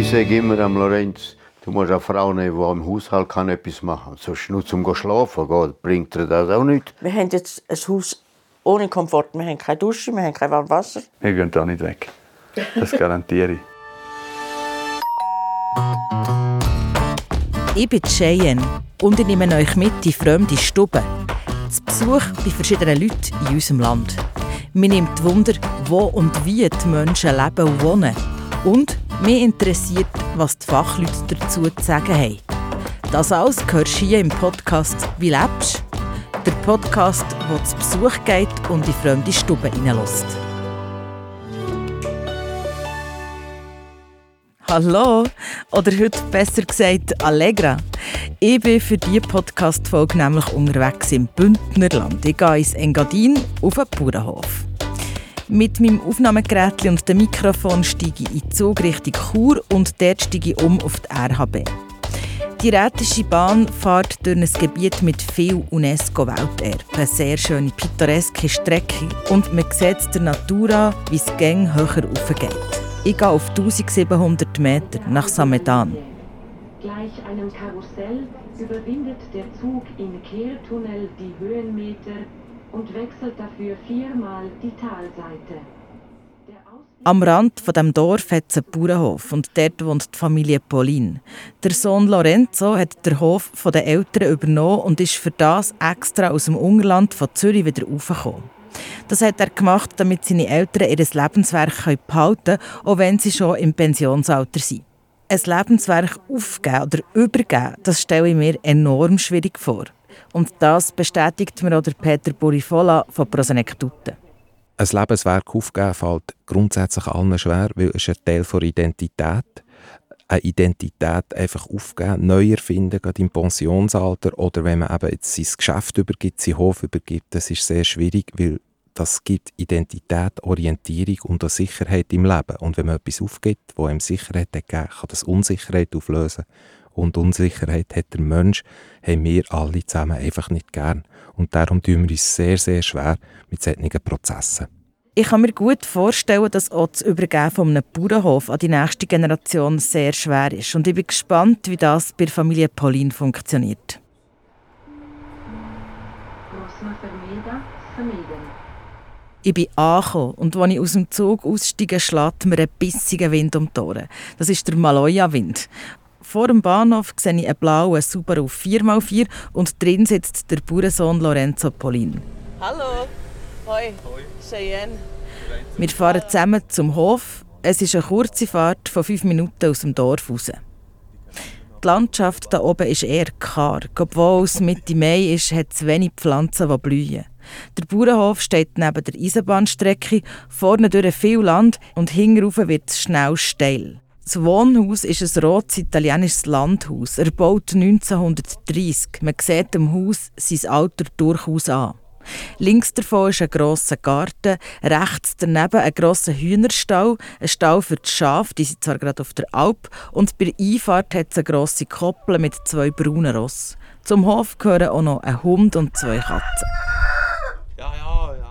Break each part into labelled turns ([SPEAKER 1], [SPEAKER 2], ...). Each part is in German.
[SPEAKER 1] Ich sage immer am Lorenz, du musst eine Frau nehmen, die im Haushalt kann etwas machen kann. Sonst nur zum Schlafen gehen, bringt dir das auch nicht.
[SPEAKER 2] Wir haben jetzt ein Haus ohne Komfort. Wir haben keine Dusche, wir haben kein warmes Wasser.
[SPEAKER 3] Wir gehen da nicht weg. Das garantiere ich.
[SPEAKER 4] Ich bin Cheyenne und ich nehme euch mit in fremde Stuben. Zu Besuch bei verschiedenen Leuten in unserem Land. Mir nimmt Wunder, wo und wie die Menschen leben und wohnen. Und mich interessiert, was die Fachleute dazu zu sagen haben. Das alles hörst du hier im Podcast «Wie lebst?», der Podcast, der zu Besuch geht und in fremde Stuben hineinlässt. Hallo, oder heute besser gesagt Allegra. Ich bin für diese Podcast-Folge nämlich unterwegs im Bündnerland. Ich gehe ins Engadin auf einen Bauernhof. Mit meinem Aufnahmegerät und dem Mikrofon steige ich in die Zug Richtung Chur und dort steige ich um auf die RHB. Die Rätische Bahn fährt durch ein Gebiet mit viel UNESCO-Welterbe. Eine sehr schöne, pittoreske Strecke und man sieht der Natur an, wie es gäng höher aufgeht. Ich gehe auf 1700 Meter nach Samedan.
[SPEAKER 5] Gleich einem Karussell überwindet der Zug im Kehrtunnel die Höhenmeter und wechselt dafür viermal die Talseite.
[SPEAKER 4] Am Rand von dem Dorf hat es einen Bauernhof und dort wohnt die Familie Pauline. Der Sohn Lorenzo hat den Hof von den Eltern übernommen und ist für das extra aus dem Ungerland von Zürich wieder raufgekommen. Das hat er gemacht, damit seine Eltern ihr Lebenswerk behalten können, auch wenn sie schon im Pensionsalter sind. Ein Lebenswerk aufgeben oder übergeben, das stelle ich mir enorm schwierig vor. Und das bestätigt mir auch der Peter Burifola von Prosenektute.
[SPEAKER 6] Ein Lebenswerk aufgeben fällt grundsätzlich allen schwer, weil es ein Teil der Identität eine Identität einfach aufgeben, neu erfinden, gerade im Pensionsalter oder wenn man eben jetzt sein Geschäft übergibt, seinen Hof übergibt, das ist sehr schwierig, weil das gibt Identität, Orientierung und eine Sicherheit im Leben. Und wenn man etwas aufgibt, wo einem Sicherheit gegeben, kann das Unsicherheit auflösen. Und Unsicherheit hat der Mensch, haben wir alle zusammen einfach nicht gern. Und darum tun wir uns sehr, sehr schwer mit solchen Prozessen.
[SPEAKER 4] Ich kann mir gut vorstellen, dass auch das Übergeben von einem Bauernhof an die nächste Generation sehr schwer ist. Und ich bin gespannt, wie das bei der Familie Pauline funktioniert. Ich bin angekommen und als ich aus dem Zug aussteige, schlägt mir ein bissiger Wind um die Ohren. Das ist der Maloja-Wind. Vor dem Bahnhof sehe ich einen blauen Subaru 4x4 und drin sitzt der Bauernsohn Lorenzo Polin.
[SPEAKER 2] Hallo. Hoi. Hoi. Cheyenne.
[SPEAKER 4] Wir fahren zusammen zum Hof. Es ist eine kurze Fahrt von fünf Minuten aus dem Dorf raus. Die Landschaft hier oben ist eher karg. Obwohl es Mitte Mai ist, hat es wenig Pflanzen, die blühen. Der Bauernhof steht neben der Eisenbahnstrecke, vorne durch viel Land und hinten wird es schnell steil. Das Wohnhaus ist ein rotes italienisches Landhaus, erbaut 1930. Man sieht dem Haus sein Alter durchaus an. Links davon ist ein grosser Garten, rechts daneben ein grosser Hühnerstall, ein Stall für die Schafe, die sind zwar gerade auf der Alp, und bei Einfahrt hat es eine grosse Koppel mit zwei braunen Rossen. Zum Hof gehören auch noch ein Hund und zwei Katzen.
[SPEAKER 3] Ja, ja, ja.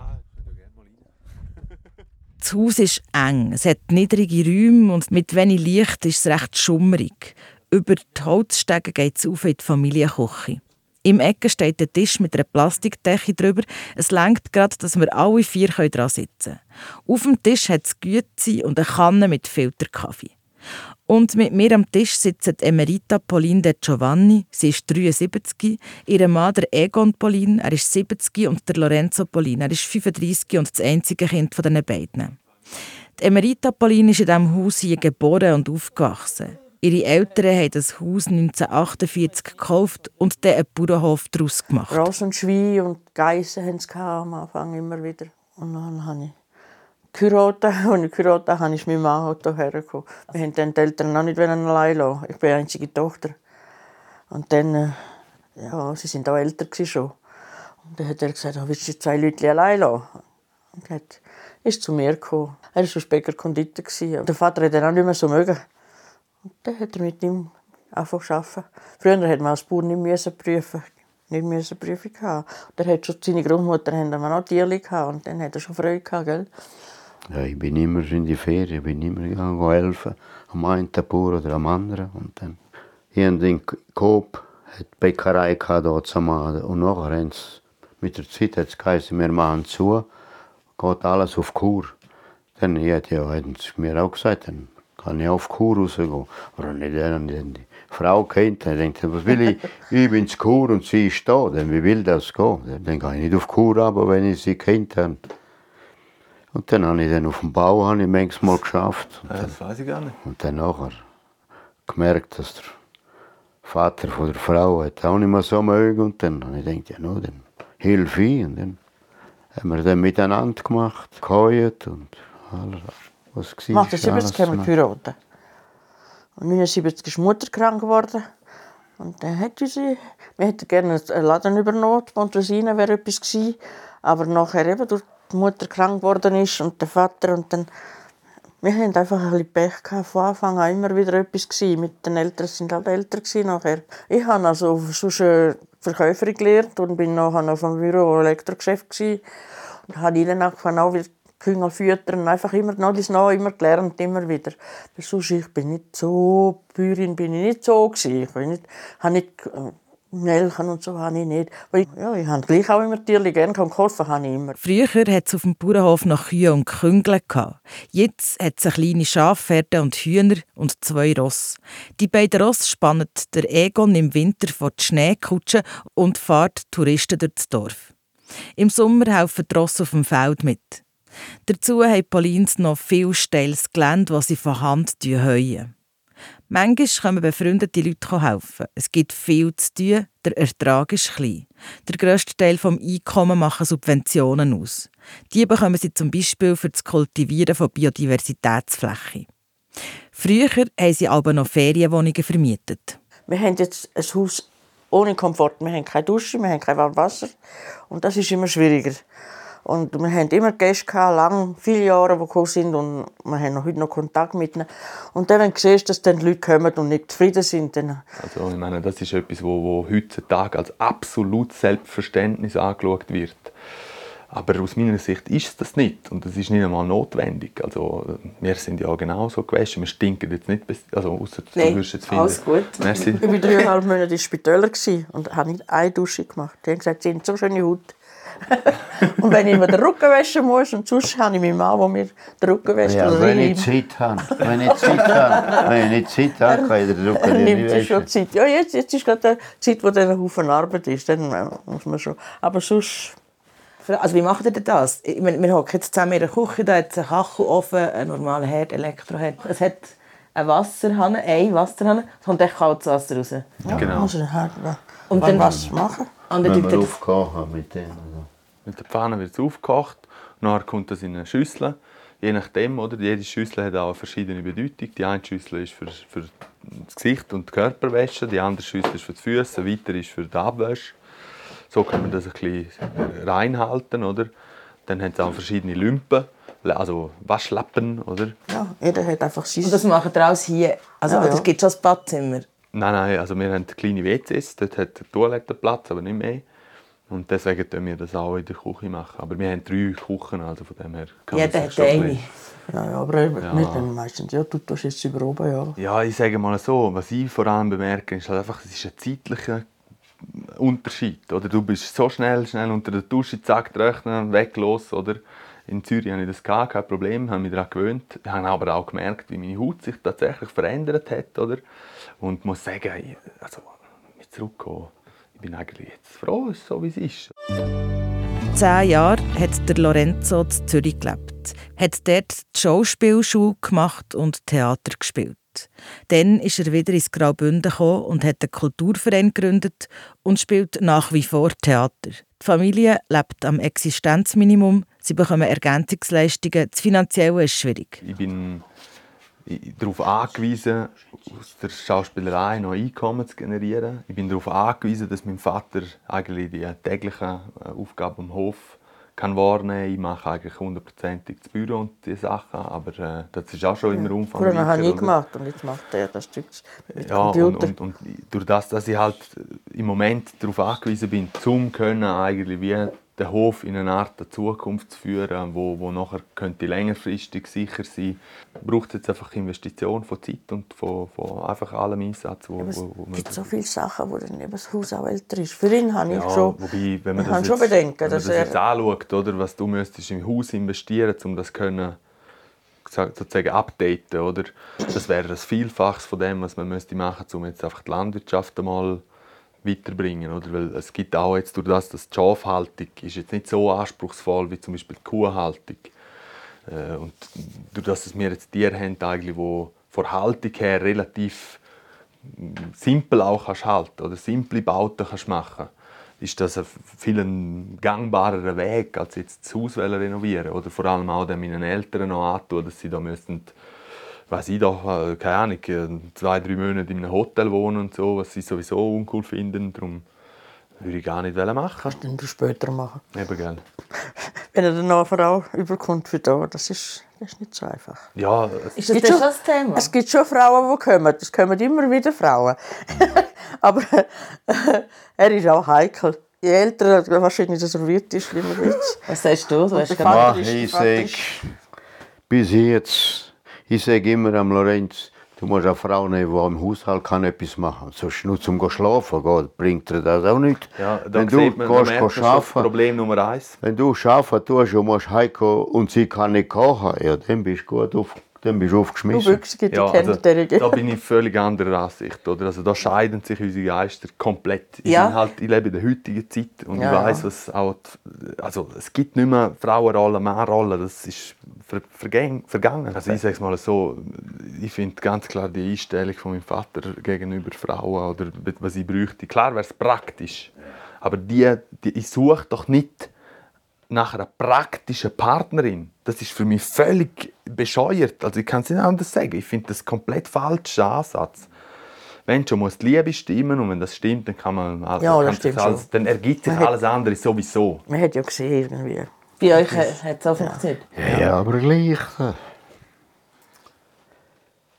[SPEAKER 4] Das Haus ist eng, es hat niedrige Räume und mit wenig Licht ist es recht schummerig. Über die Holzstege geht es auf in die Familienküche. Im Ecke steht ein Tisch mit einer Plastikdecke drüber. Es lenkt gerade, dass wir alle vier dran sitzen können. Auf dem Tisch hat es Güte und eine Kanne mit Filterkaffee. Und mit mir am Tisch sitzen Emerita Pauline de Giovanni, sie ist 73, ihr Mann Egon Pauline, er ist 70 und der Lorenzo Pauline, er ist 35 und das einzige Kind von diesen beiden. Die Emerita Pauline ist in diesem Haus hier geboren und aufgewachsen. Ihre Eltern haben das Haus 1948 gekauft und dann einen Bauernhof daraus gemacht.
[SPEAKER 2] Ross und Geissen haben sie am Anfang immer wieder. Und dann habe ich geheiratet. Als ich geheiratet habe, ich mit meinem Mann hierher gekommen. Wir haben dann die Eltern noch nicht allein lassen. Ich bin die einzige Tochter. Und dann, äh, ja, sie sind auch älter schon. Und dann hat er gesagt, oh, willst du zwei Leute allein lassen? Und er ist zu mir gekommen. Er war schon später Konditor. Der Vater hat ihn auch nicht mehr so mögen. Und dann hat er mit ihm angefangen arbeiten. Früher musste man als Bauer nicht müssen prüfen nicht müssen Prüfung haben. Und er hat schon seine Großmutter haben wir noch Tierli gehabt und dann hat er schon Freude gehabt, gell?
[SPEAKER 1] Ja, ich bin immer in die Ferien, ich bin immer helfen, am einen Bauer oder am anderen. Und dann hier in den Coop hat die Bäckerei gehabt. Und nachher mit der Zeit hat es geheißen, wir machen zu, geht alles auf Kur. Dann ja, ja, haben sie mir auch gesagt, dann kann ich auf Kur rausgehen. Oder nicht, dann die Frau kennt, dann denkt was will ich, ich bin in Kur und sie ist da, dann wie will das gehen? Dann gehe ich nicht auf Kur, aber wenn ich sie kennt habe. Und dann habe ich dann auf dem Bau habe ich manchmal geschafft. Und
[SPEAKER 3] Ja, das weiß ich gar nicht.
[SPEAKER 1] und dann nachher gemerkt, dass der Vater von der Frau hat auch nicht mehr so mögen. Und dann habe ich gedacht, ja, no, dann hilf ich. Und dann haben wir dann miteinander gemacht, geheult und alles, was war.
[SPEAKER 2] Nach der 70 haben wir geheiratet. Und 79 ist die Mutter krank geworden. Und dann hätte sie, wir hätten gerne einen Laden übernommen, die wäre etwas gewesen. Aber nachher eben, durch die Mutter krank geworden ist und der Vater und dann, wir hatten einfach ein bisschen Pech gehabt. Von Anfang an immer wieder etwas gewesen. Mit den Eltern sind halt älter nachher. Ich habe also sonst äh, Verkäuferin gelernt und bin nachher noch vom Büro Elektrogeschäft gewesen. Und habe ihnen angefangen, auch wieder Küngel füttern, einfach immer noch das noch immer gelernt, immer wieder. Sonst, ich bin nicht so, Bäuerin bin ich nicht so gewesen. Ich bin nicht, habe nicht Melken und so habe ich nicht. Weil, ja, ich habe gleich auch immer Tierli gerne gehabt, geholfen habe ich immer.
[SPEAKER 4] Früher hat es auf dem Bauernhof noch Kühe und Küngle. Jetzt hat es eine kleine Schafherde und Hühner und zwei Ross. Die beiden Ross spannen der Egon im Winter vor die Schneekutsche und fährt Touristen durch das Dorf. Im Sommer helfen die Ross auf dem Feld mit. Dazu haben Paulins noch viel steiles Gelände, das sie von Hand heuen. Manchmal kommen befreundete Leute helfen. Es gibt viel zu tun, der Ertrag ist klein. Der grösste Teil des Einkommens machen Subventionen aus. Die bekommen sie zum Beispiel für das Kultivieren von Biodiversitätsflächen. Früher haben sie aber noch Ferienwohnungen vermietet.
[SPEAKER 2] Wir haben jetzt ein Haus ohne Komfort. Wir haben keine Dusche, wir haben kein warmes Wasser. Und das ist immer schwieriger. Und wir hatten immer Gäste, gehabt, lang, viele Jahre, die gekommen sind. Und wir haben noch heute noch Kontakt mit ihnen. Und dann, wenn du siehst, dass dann die Leute kommen und nicht zufrieden sind, dann
[SPEAKER 3] Also ich meine, das ist etwas, wo, wo heutzutage als absolut Selbstverständnis angeschaut wird. Aber aus meiner Sicht ist das nicht und das ist nicht einmal notwendig. Also wir sind ja genauso gewaschen, wir stinken jetzt nicht, also außer du
[SPEAKER 2] Nein,
[SPEAKER 3] würdest jetzt finden.
[SPEAKER 2] alles gut.
[SPEAKER 3] Merci.
[SPEAKER 2] Ich war dreieinhalb Monate in Spitäler gewesen und habe nicht eine Dusche gemacht. Die haben gesagt, sie haben so schöne Haut. und wenn ich mir den Rücken waschen muss, und sonst habe ich meinen Mann, der mir den Rücken wäscht.
[SPEAKER 1] Ja, wenn
[SPEAKER 2] ich
[SPEAKER 1] ich Zeit habe. Wenn ich Zeit habe. Wenn ich Zeit habe, kann ich den Rücken
[SPEAKER 2] nimmt
[SPEAKER 1] nicht
[SPEAKER 2] sich schon. Zeit. Ja, jetzt, jetzt ist gerade die Zeit, wo dann ein Haufen Arbeit ist. Dann äh, muss man schon. Aber sonst,
[SPEAKER 7] Also wie macht ihr denn das? Ich meine, wir hocken jetzt zusammen in der Küche, da hat es einen Kachelofen, einen normalen Herd, Elektroherd. Es hat eine Wasserhahn, eine Wasserhahn, es kommt echt kaltes Wasser raus.
[SPEAKER 2] ja,
[SPEAKER 3] Genau.
[SPEAKER 2] muss halt
[SPEAKER 7] Und dann
[SPEAKER 2] was machen.
[SPEAKER 7] Und dann
[SPEAKER 1] Wenn
[SPEAKER 7] tut
[SPEAKER 1] wir haben mit denen. Also.
[SPEAKER 3] Mit der Pfanne wird es aufgekocht, nachher kommt das in eine Schüssel. Je nachdem, oder? Jede Schüssel hat auch eine verschiedene Bedeutung. Die eine Schüssel ist für, für das Gesicht und die Körperwäsche, die andere Schüssel ist für die Füße, weiter ist für die Abwäsche. So kann man das ein bisschen reinhalten, oder? Dann haben sie auch verschiedene Lümpen, also Waschlappen, oder?
[SPEAKER 2] Ja, jeder hat einfach sein.
[SPEAKER 7] Und das macht ihr alles hier? Also
[SPEAKER 2] Ja, ja.
[SPEAKER 7] es gibt schon ein Badzimmer?
[SPEAKER 3] Nein, nein, also wir haben kleine WCs, dort hat der Toilettenplatz, aber nicht mehr. Und deswegen machen wir das auch in der Küche machen. Aber wir haben drei Küchen, also von dem her kann man
[SPEAKER 7] Jeder hat eine.
[SPEAKER 2] ja, ja, aber eben, wir dann meistens, ja, du tust jetzt über oben, ja.
[SPEAKER 3] Ja, ich sage mal so, was ich vor allem bemerke, ist halt einfach, es ist ein zeitlicher Unterschied. Oder? Du bist so schnell, schnell unter der Dusche, zack, trocknen, weg, los. Oder? In Zürich hatte ich das gehabt, kein Problem, habe mich daran gewöhnt. Ich habe aber auch gemerkt, wie meine Haut sich tatsächlich verändert hat. Oder? Und muss sagen, ich- also, mit zurückkommen, ich bin eigentlich jetzt froh, so wie es ist.
[SPEAKER 4] Zehn Jahre hat der Lorenzo in Zürich gelebt, hat dort die Schauspielschule gemacht und Theater gespielt. Dann ist er wieder ins Graubünden und hat einen Kulturverein gegründet und spielt nach wie vor Theater. Die Familie lebt am Existenzminimum, sie bekommen Ergänzungsleistungen, das Finanzielle ist schwierig.
[SPEAKER 3] Ich bin darauf angewiesen, aus der Schauspielerei noch Einkommen zu generieren. Ich bin darauf angewiesen, dass mein Vater eigentlich die täglichen äh, Aufgaben am Hof kann wahrnehmen. Ich mache eigentlich hundertprozentig das Büro und die Sachen, aber äh, das ist auch schon immer umfangreich.
[SPEAKER 2] Früher habe ich gemacht und jetzt macht er das Stück mit
[SPEAKER 3] Ja, und,
[SPEAKER 2] Computer.
[SPEAKER 3] und, und durch das, dass ich halt im Moment darauf angewiesen bin, zum können eigentlich wie den Hof in eine Art der Zukunft zu führen, wo, wo nachher könnte längerfristig sicher sein, braucht jetzt einfach Investition von Zeit und von, von einfach allem Einsatz, wo,
[SPEAKER 2] Es
[SPEAKER 3] wo, wo
[SPEAKER 2] gibt so viele Sachen, wo dann eben das Haus auch älter ist. Für ihn habe ich
[SPEAKER 3] ja,
[SPEAKER 2] schon,
[SPEAKER 3] wobei, wenn man
[SPEAKER 2] ich
[SPEAKER 3] das
[SPEAKER 2] habe schon
[SPEAKER 3] jetzt,
[SPEAKER 2] Bedenken,
[SPEAKER 3] wenn man
[SPEAKER 2] dass
[SPEAKER 3] das jetzt anschaut, oder, was du müsstest im Haus investieren, um das können sozusagen updaten, oder? Das wäre das Vielfaches von dem, was man müsste machen, um jetzt einfach die Landwirtschaft einmal weiterbringen, oder? Weil es gibt auch jetzt durch das, dass die Schafhaltung ist jetzt nicht so anspruchsvoll wie zum Beispiel die Kuhhaltung. Äh, und durch das, dass wir jetzt Tiere haben, eigentlich, wo von Haltung her relativ simpel auch kannst halten oder simple Bauten kannst machen ist das ein viel gangbarerer Weg, als jetzt das Haus renovieren oder vor allem auch meinen Eltern noch antun, dass sie da müssen, weiß ich doch, äh, keine Ahnung, äh, zwei, drei Monate in einem Hotel wohnen und so, was sie sowieso uncool finden, darum würde ich gar nicht machen.
[SPEAKER 2] Kannst du dann später machen.
[SPEAKER 3] Eben, gell.
[SPEAKER 2] Wenn er dann eine Frau überkommt für da, das ist, das ist nicht so einfach.
[SPEAKER 3] Ja, es,
[SPEAKER 7] Ist das
[SPEAKER 2] gibt
[SPEAKER 7] denn
[SPEAKER 2] schon-
[SPEAKER 7] das Thema?
[SPEAKER 2] Es gibt schon Frauen, die kommen. Es kommen immer wieder Frauen. Aber er ist auch heikel. Je älter er wahrscheinlich reserviert ist, wie man jetzt.
[SPEAKER 7] Was sagst du? Du
[SPEAKER 1] Ach,
[SPEAKER 2] ist-
[SPEAKER 1] ich sage,
[SPEAKER 2] ist-
[SPEAKER 1] bis jetzt, ich sage immer am Lorenz, du musst eine Frau nehmen, die im Haushalt kann etwas machen kann. Sonst nur zum schlafen gehen, bringt dir das auch nicht.
[SPEAKER 3] ja,
[SPEAKER 1] Wenn du
[SPEAKER 3] man,
[SPEAKER 1] gehst,
[SPEAKER 3] man
[SPEAKER 1] gehst arbeiten,
[SPEAKER 3] Problem Nummer eins.
[SPEAKER 1] wenn du arbeiten tust und musst heimkommen und sie kann nicht kochen, ja, dann bist du gut auf, dann bist du
[SPEAKER 2] Du
[SPEAKER 1] aufgeschmissen.
[SPEAKER 2] Büchsige, die
[SPEAKER 3] Ja, also, da bin ich völlig anderer Ansicht. Oder? Also, da scheiden sich unsere Geister komplett. Ich,
[SPEAKER 7] Ja.
[SPEAKER 3] bin halt, ich lebe in der heutigen Zeit und
[SPEAKER 2] Ja,
[SPEAKER 3] ich weiß,
[SPEAKER 2] ja.
[SPEAKER 3] was auch. die- Also, es gibt nicht mehr Frauenrollen, Männerrollen. Das ist ver vergangen. Also, ich sage es mal so: Ich finde ganz klar die Einstellung von meinem Vater gegenüber Frauen oder was ich bräuchte. Klar wäre es praktisch. Aber die, die, ich suche doch nicht nach einer praktischen Partnerin. Das ist für mich völlig bescheuert. Also ich kann es nicht anders sagen. Ich finde das komplett falscher Ansatz. Wenn schon muss die Liebe stimmen und wenn das stimmt, dann kann man also,
[SPEAKER 2] Ja, das
[SPEAKER 3] kann sich alles,
[SPEAKER 2] schon.
[SPEAKER 3] dann ergibt sich
[SPEAKER 2] Man hat-
[SPEAKER 3] alles andere sowieso.
[SPEAKER 2] Man hat ja gesehen, irgendwie.
[SPEAKER 7] Bei euch hat es auch funktioniert.
[SPEAKER 1] Ja, ja, aber gleich. äh.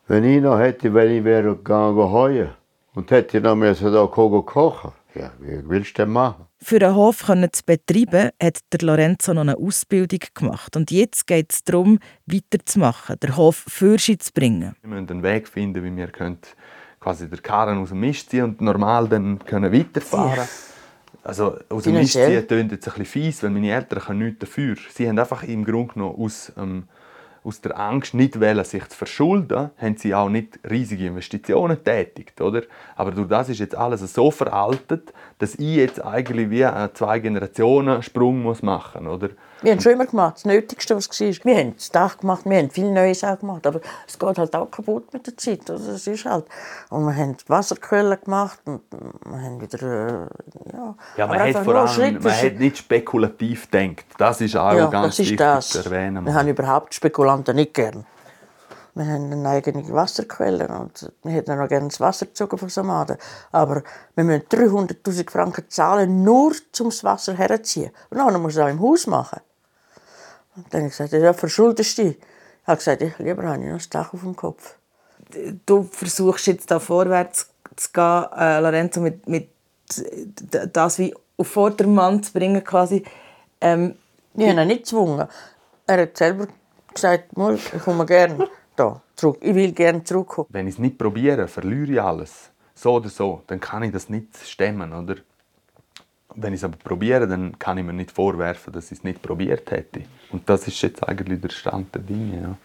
[SPEAKER 1] Wenn ich noch hätte, wenn ich wäre gegangen heuen und hätte noch müssen da kommen kochen, ja, wie willst du denn machen?
[SPEAKER 4] Für einen Hof können zu betreiben, hat der Lorenzo noch eine Ausbildung gemacht. Und jetzt geht es darum, weiterzumachen, den Hof für sich zu bringen.
[SPEAKER 3] Wir müssen einen Weg finden, wie wir können quasi den Karren aus dem Mist ziehen und normal dann können weiterfahren Also aus dem Mist ziehen klingt jetzt ein bisschen fies, weil meine Eltern können nichts dafür. Sie haben einfach im Grunde genommen aus, ähm, aus der Angst, nicht wollen, sich zu verschulden, haben sie auch nicht riesige Investitionen getätigt. Oder? Aber durch das ist jetzt alles so veraltet, dass ich jetzt eigentlich wie einen zwei Generationen Sprung muss machen muss.
[SPEAKER 2] Wir haben schon immer gemacht, das Nötigste, was war. Wir haben das Dach gemacht, wir haben viele neue Sachen gemacht, aber es geht halt auch kaputt mit der Zeit. Also das ist halt. Und wir haben Wasserquellen gemacht und wir haben wieder, äh, ja.
[SPEAKER 3] Ja, man hat vor allem man hat nicht spekulativ gedacht. Das ist auch
[SPEAKER 2] Ja,
[SPEAKER 3] ganz
[SPEAKER 2] das ist
[SPEAKER 3] wichtig
[SPEAKER 2] das.
[SPEAKER 3] zu erwähnen.
[SPEAKER 2] Wir haben überhaupt Spekulanten nicht gern. Wir haben eine eigene Wasserquelle und wir hätten noch gerne das Wasser gezogen von Samaden. Aber wir müssen 300'000 Franken zahlen, nur um das Wasser herzuziehen. Und dann muss es auch im Haus machen. Und dann habe ich gesagt, ja, verschuldest du dich. Ich habe gesagt, ich lieber habe ich noch das Dach auf dem Kopf.
[SPEAKER 7] Du versuchst jetzt da vorwärts zu gehen, äh, Lorenzo, mit, mit das wie auf Vordermann zu bringen quasi. Ähm,
[SPEAKER 2] Ich habe ihn nicht gezwungen. Er hat selber gesagt, «Mal, ich komme gerne da zurück. Ich will gerne zurückkommen.
[SPEAKER 3] Wenn ich es nicht probiere, verliere ich alles. So oder so, dann kann ich das nicht stemmen, oder? Wenn ich es aber probiere, dann kann ich mir nicht vorwerfen, dass ich es nicht probiert hätte. Und das ist jetzt eigentlich der Stand der Dinge. Ja.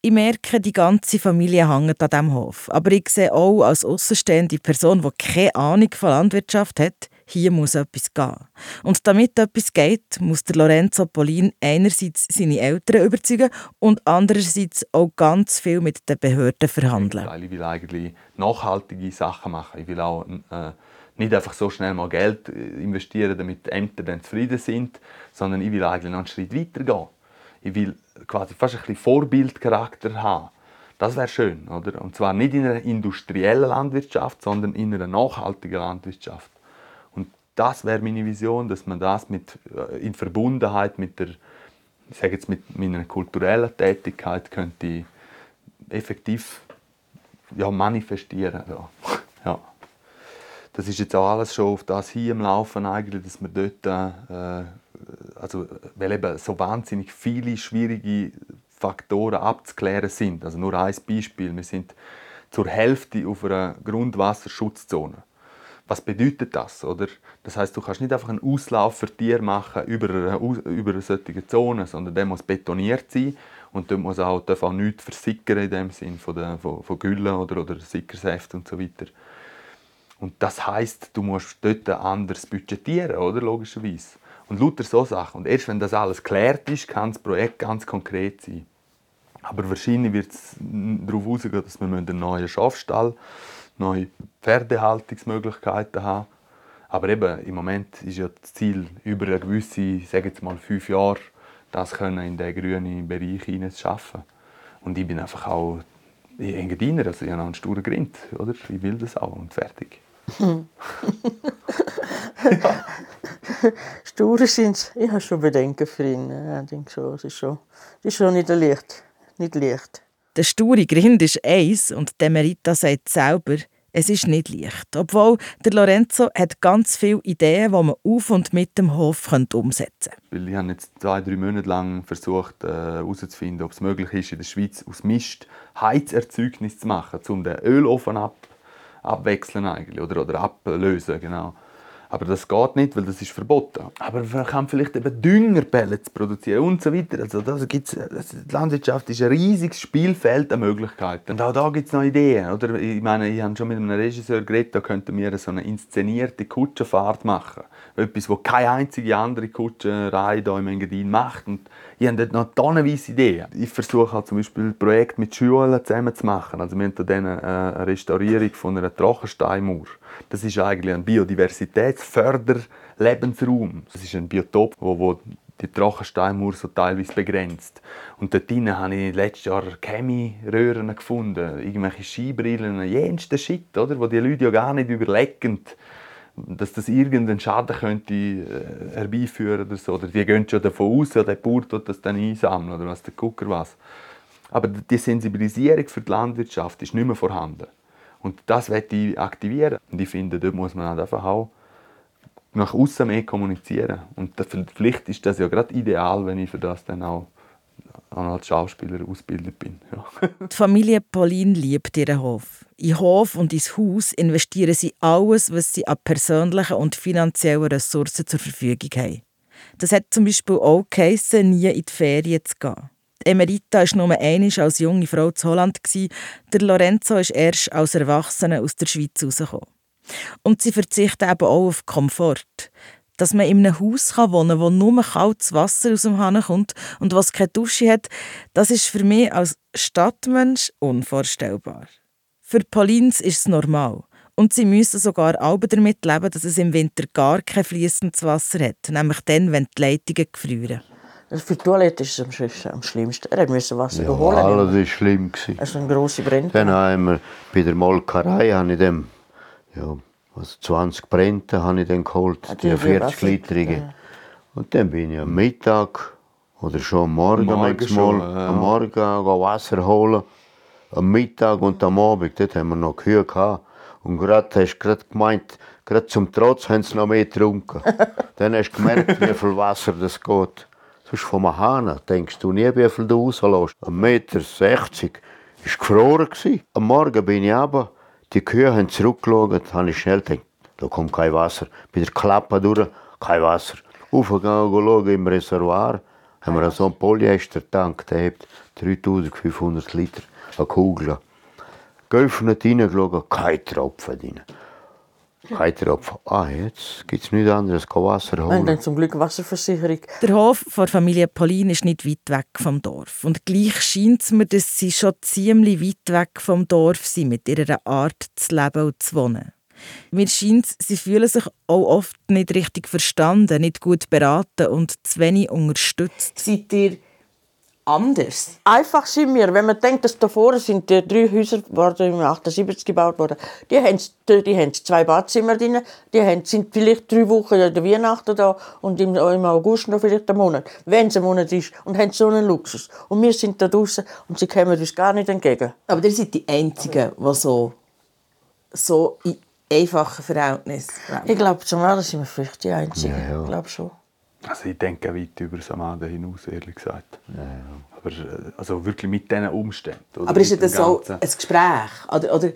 [SPEAKER 4] Ich merke, die ganze Familie hängt an diesem Hof. Aber ich sehe auch als außenstehende Person, die keine Ahnung von Landwirtschaft hat, hier muss etwas gehen. Und damit etwas geht, muss der Lorenzo Polin einerseits seine Eltern überzeugen und andererseits auch ganz viel mit den Behörden verhandeln.
[SPEAKER 3] Ich will eigentlich nachhaltige Sachen machen. Ich will auch äh, nicht einfach so schnell mal Geld äh, investieren, damit die Ämter dann zufrieden sind, sondern ich will eigentlich noch einen Schritt weiter gehen. Ich will quasi fast ein bisschen Vorbildcharakter haben. Das wäre schön, oder? Und zwar nicht in einer industriellen Landwirtschaft, sondern in einer nachhaltigen Landwirtschaft. Das wäre meine Vision, dass man das mit, äh, in Verbundenheit mit der, ich sage jetzt mit meiner kulturellen Tätigkeit könnte effektiv ja, manifestieren. Ja. ja. Das ist jetzt auch alles schon auf das hier im Laufen eigentlich, dass wir dort, äh, also, weil eben so wahnsinnig viele schwierige Faktoren abzuklären sind. Also nur ein Beispiel, wir sind zur Hälfte auf einer Grundwasserschutzzone. Was bedeutet das? Oder? Das heißt, du kannst nicht einfach einen Auslauf für Tiere machen über eine, über eine solche Zone, sondern der muss betoniert sein und dort muss auch, darf auch nichts versickern in dem Sinn von, der, von, von Güllen oder, oder Sickersäfte und so weiter. Und das heißt, du musst dort anders budgetieren, oder? logischerweise. Und lauter so Sachen. Und erst wenn das alles geklärt ist, kann das Projekt ganz konkret sein. Aber wahrscheinlich wird es darauf ausgehen, dass wir einen neuen Schafstall, neue Pferdehaltungsmöglichkeiten haben. Aber eben, im Moment ist ja das Ziel, über eine gewisse, sage jetzt mal fünf Jahre, das können in den grünen Bereich hinein zu schaffen. Und ich bin einfach auch Engadiner, also ich habe einen sturen Grind, oder? Ich will das auch und fertig.
[SPEAKER 2] ja. Sture sind Ich habe schon Bedenken für ihn. Ich denke schon, es ist schon, es ist schon nicht leicht. Nicht leicht.
[SPEAKER 4] Der sture Grind ist eins und Demerita sagt selber, es ist nicht leicht. Obwohl der Lorenzo hat ganz viele Ideen, die man auf und mit dem Hof umsetzen
[SPEAKER 3] könnte. Ich habe jetzt zwei, drei Monate lang versucht herauszufinden, äh, ob es möglich ist, in der Schweiz aus Mist Heizerzeugnis zu machen, um den Ölofen ab, oder, oder ablösen. Genau. Aber das geht nicht, weil das ist verboten. Aber man kann vielleicht eben Düngerpellets produzieren und so weiter. Also das gibt's, die Landwirtschaft ist ein riesiges Spielfeld an Möglichkeiten. Und auch da gibt es noch Ideen. Oder? Ich meine, ich habe schon mit einem Regisseur geredet, da könnten wir so eine inszenierte Kutschenfahrt machen. Etwas, was keine einzige andere Kutschenreihe hier im Engadin macht. Und ich habe dort noch tonnenweise Ideen. Ich versuche halt zum Beispiel Projekte mit Schulen zusammen zu machen. Also wir haben hier eine Restaurierung von einer Trockensteinmauer. Das ist eigentlich ein Biodiversitätsförderlebensraum. Das ist ein Biotop, wo, wo die Trockensteinmauer so teilweise begrenzt. Und dort drinnen habe ich letztes Jahr Chemie-Röhren gefunden, irgendwelche Skibrillen, jensten Shit, oder? wo die Leute ja gar nicht überlegen, dass das irgendeinen Schaden könnte äh, herbeiführen oder so. Oder die gehen schon davon aus, ja, der Bauer tut das dann einsammeln oder was der Gucker was. Aber die Sensibilisierung für die Landwirtschaft ist nicht mehr vorhanden. Und das werde ich aktivieren. Und ich finde, dort muss man halt einfach auch nach außen mehr kommunizieren. Und vielleicht ist das ja gerade ideal, wenn ich für das dann auch als Schauspieler ausgebildet bin.
[SPEAKER 4] Die Familie Pauline liebt ihren Hof. In Hof und ins Haus investieren sie alles, was sie an persönlichen und finanziellen Ressourcen zur Verfügung haben. Das hat zum Beispiel auch geheissen, nie in die Ferien zu gehen. Emerita war nur einmal als junge Frau zu Holland. Der Lorenzo ist erst als Erwachsener aus der Schweiz herausgekommen. Und sie verzichten eben auch auf Komfort. Dass man in einem Haus wohnen kann, wo nur kaltes Wasser aus dem Hahn kommt und was keine Dusche hat, das ist für mich als Stadtmensch unvorstellbar. Für Paulins ist es normal. Und sie müssen sogar auch damit leben, dass es im Winter gar kein fließendes Wasser hat, nämlich dann, wenn die Leitungen gefrieren.
[SPEAKER 2] Für die Toilette ist es am schlimmsten. Er musste Wasser
[SPEAKER 1] ja,
[SPEAKER 2] holen.
[SPEAKER 1] alles war schlimm.
[SPEAKER 2] Es waren grosse Brände.
[SPEAKER 1] Dann haben wir bei der Molkerei habe ich dem, ja, was 20 Brände habe ich dann geholt, die, die 40 Literige. Ja. Und dann bin ich am Mittag oder schon am Morgen, Morgen schon, ja. am Morgen Wasser holen. Am Mittag und am Abend, dort haben wir noch Kühe gehabt. Und gerade hast du gemeint, gerade zum Trotz haben sie noch mehr getrunken. dann hast du gemerkt, wie viel Wasser das geht. Sonst vom Hahn denkst du nie, wie viel du rauslässt. Ein Meter 60 war gefroren. Am Morgen bin ich aber, die Kühe haben zurückgeschaut, habe ich schnell gedacht, da kommt kein Wasser. Bei der Klappe durch, kein Wasser. Aufgegangen, im Reservoir, haben wir so einen Polyester-Tank, hat 3500 Liter, eine Kugel. Geöffnet reingeschaut, kein Tropfen drin. Tropfen. Ah, jetzt gibt es nichts anderes als Wasser holen.
[SPEAKER 2] Wir haben zum Glück Wasserversicherung.
[SPEAKER 4] Der Hof der Familie Pauline ist nicht weit weg vom Dorf. Und gleich scheint es mir, dass sie schon ziemlich weit weg vom Dorf sind, mit ihrer Art zu leben und zu wohnen. Mir scheint, sie fühlen sich auch oft nicht richtig verstanden, nicht gut beraten und zu wenig unterstützt.
[SPEAKER 7] Seid ihr anders?
[SPEAKER 2] Einfach sind wir, wenn man denkt, dass da vorne sind die drei Häuser, die im 78 gebaut wurden, die haben, die haben zwei Badzimmer drin, die haben, sind vielleicht drei Wochen in der Weihnachten da und im, im August noch vielleicht einen Monat, wenn es ein Monat ist, und haben so einen Luxus. Und wir sind da draußen und sie kommen uns gar nicht entgegen.
[SPEAKER 7] Aber ihr seid die Einzigen, die so, so einfachen Verhältnissen.
[SPEAKER 2] Ich glaube, zum anderen sind wir vielleicht die Einzigen.
[SPEAKER 1] Ja, ja.
[SPEAKER 2] Ich glaube schon.
[SPEAKER 3] Also ich denke weit über Samada hinaus, ehrlich gesagt. Aber äh, also wirklich mit diesen Umständen. oder?
[SPEAKER 7] Aber ist das so ein Gespräch? Oder, oder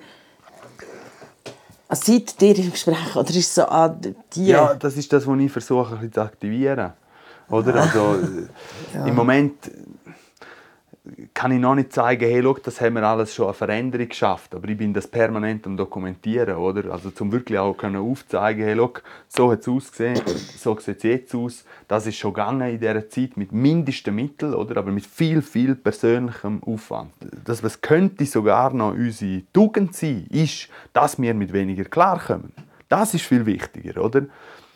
[SPEAKER 7] also seid ihr im Gespräch? Oder ist es so, ah, die...
[SPEAKER 3] Ja, das ist das, was ich versuche ein bisschen zu aktivieren. Oder? Also, äh, Im Moment kann ich noch nicht zeigen, hey, schau, das haben wir alles schon eine Veränderung geschafft. Aber ich bin das permanent am Dokumentieren, oder? Also zum wirklich auch können aufzeigen, hey, schau, so hat es ausgesehen, so sieht es jetzt aus. Das ist schon gegangen in dieser Zeit mit mindesten Mitteln, oder? Aber mit viel, viel persönlichem Aufwand. Das, was könnte sogar noch unsere Tugend sein, ist, dass wir mit weniger klarkommen. Das ist viel wichtiger, oder?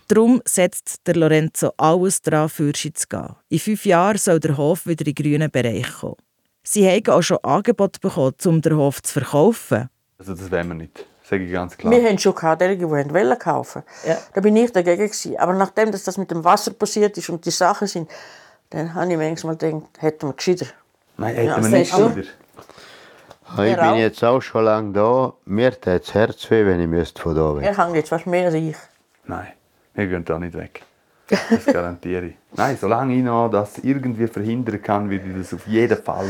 [SPEAKER 4] Darum setzt der Lorenzo alles daran, Fürsche zu gehen. In fünf Jahren soll der Hof wieder in den grünen Bereich kommen. Sie haben auch schon Angebote bekommen, um den Hof zu verkaufen.
[SPEAKER 3] Also das wollen wir nicht, sage ich ganz klar.
[SPEAKER 2] Wir haben schon gehabt, die, die wollen kaufen
[SPEAKER 7] Ja.
[SPEAKER 2] Da bin ich dagegen. Gewesen. Aber nachdem dass das mit dem Wasser passiert ist und die Sachen sind, dann habe ich manchmal gedacht, hätten wir gescheiter.
[SPEAKER 3] Nein, hätten
[SPEAKER 7] Ja,
[SPEAKER 3] wir nicht.
[SPEAKER 1] Ah, Ich bin
[SPEAKER 2] auch.
[SPEAKER 1] jetzt auch schon lange da. Mir tut das Herz weh, wenn ich müsste von da weg.
[SPEAKER 2] Er hängt jetzt fast mehr als ich.
[SPEAKER 3] Nein, wir gehen da nicht weg. Das garantiere ich. Nein, solange ich noch das irgendwie verhindern kann, würde ich das auf jeden Fall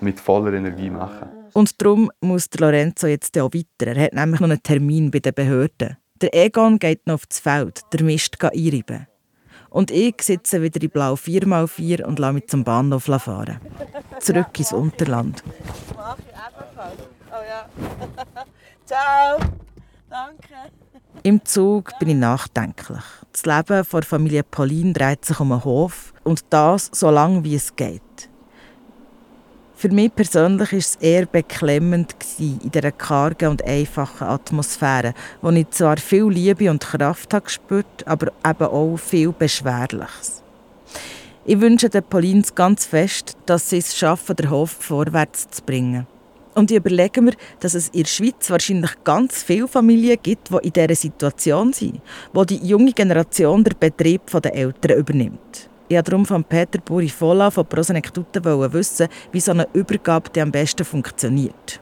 [SPEAKER 3] mit voller Energie machen.
[SPEAKER 4] Und darum muss der Lorenzo jetzt auch weiter. Er hat nämlich noch einen Termin bei den Behörden. Der Egon geht noch aufs Feld, der Mist geht einreiben. Und ich sitze wieder in blau 4x4 und lasse mich zum Bahnhof fahren. Zurück ins Unterland.
[SPEAKER 7] Ciao! Danke!
[SPEAKER 4] Im Zug bin ich nachdenklich. Das Leben der Familie Pauline dreht sich um einen Hof und das so lange wie es geht. Für mich persönlich war es eher beklemmend in dieser kargen und einfachen Atmosphäre, wo ich zwar viel Liebe und Kraft habe gespürt, aber eben auch viel Beschwerliches. Ich wünsche den Paulins ganz fest, dass sie es schaffen, den Hof vorwärts zu bringen. Und ich überlege mir, dass es in der Schweiz wahrscheinlich ganz viele Familien gibt, die in dieser Situation sind, wo die junge Generation den Betrieb der Eltern übernimmt. Ich wollte darum von Peter Buri-Fola von Prosenektute wissen, wie so eine Übergabe am besten funktioniert.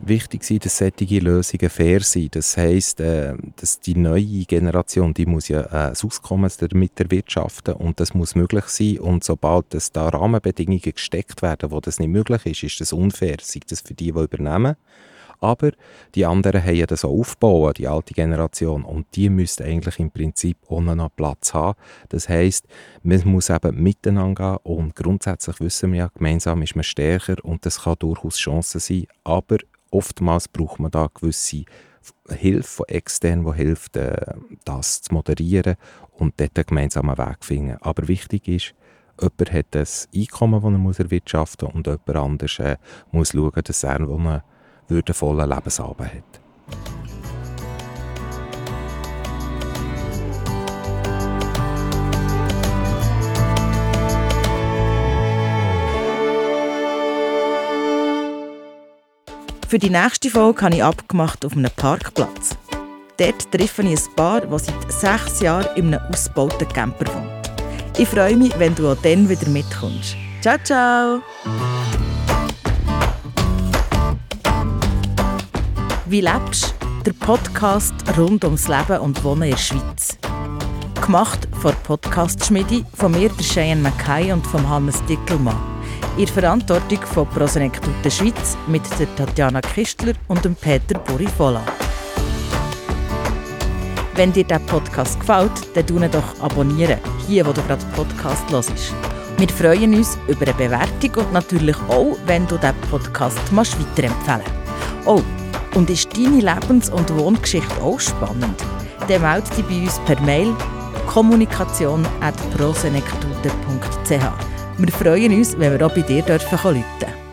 [SPEAKER 6] Wichtig ist, dass solche Lösungen fair sind. Das heisst, äh, dass die neue Generation, die muss ja äh, ein Auskommen damit erwirtschaften und das muss möglich sein. Und sobald es da Rahmenbedingungen gesteckt werden, wo das nicht möglich ist, ist das unfair. Sei das für die, die übernehmen. Aber die anderen haben ja das auch aufgebaut, die alte Generation. Und die müsste eigentlich im Prinzip ohne noch Platz haben. Das heisst, man muss eben miteinander gehen und grundsätzlich wissen wir ja, gemeinsam ist man stärker und das kann durchaus Chancen sein. Aber oftmals braucht man da gewisse Hilfe von extern, die hilft, äh, das zu moderieren und dort einen gemeinsamen Weg finden. Aber wichtig ist, jemand hat ein Einkommen, das er muss erwirtschaften muss und jemand anderes äh, muss schauen, dass er einen würdevollen Lebensabend hat.
[SPEAKER 4] Für die nächste Folge habe ich abgemacht auf einem Parkplatz. Dort treffe ich ein Paar, das seit sechs Jahren in einem ausgebauten Camper wohnt. Ich freue mich, wenn du auch dann wieder mitkommst. Ciao, ciao! Wie lebst? Der Podcast rund ums Leben und Wohnen in der Schweiz. Gemacht von der Podcast-Schmiede, von mir, der Cheyenne Mackay und von Hannes Dickelmann. In Verantwortung von Prosenektute Schweiz mit der Tatjana Kistler und dem Peter Burifola. Wenn dir der Podcast gefällt, dann tu ihn doch abonnieren, hier wo du gerade Podcast hörst. Wir freuen uns über eine Bewertung und natürlich auch, wenn du diesen Podcast machst weiterempfehlen Oh, und ist deine Lebens- und Wohngeschichte auch spannend? Dann melde dich bei uns per Mail kommunikation.prosenektute.ch. Wir freuen uns, wenn wir auch bei dir dürfen rufen dürfen.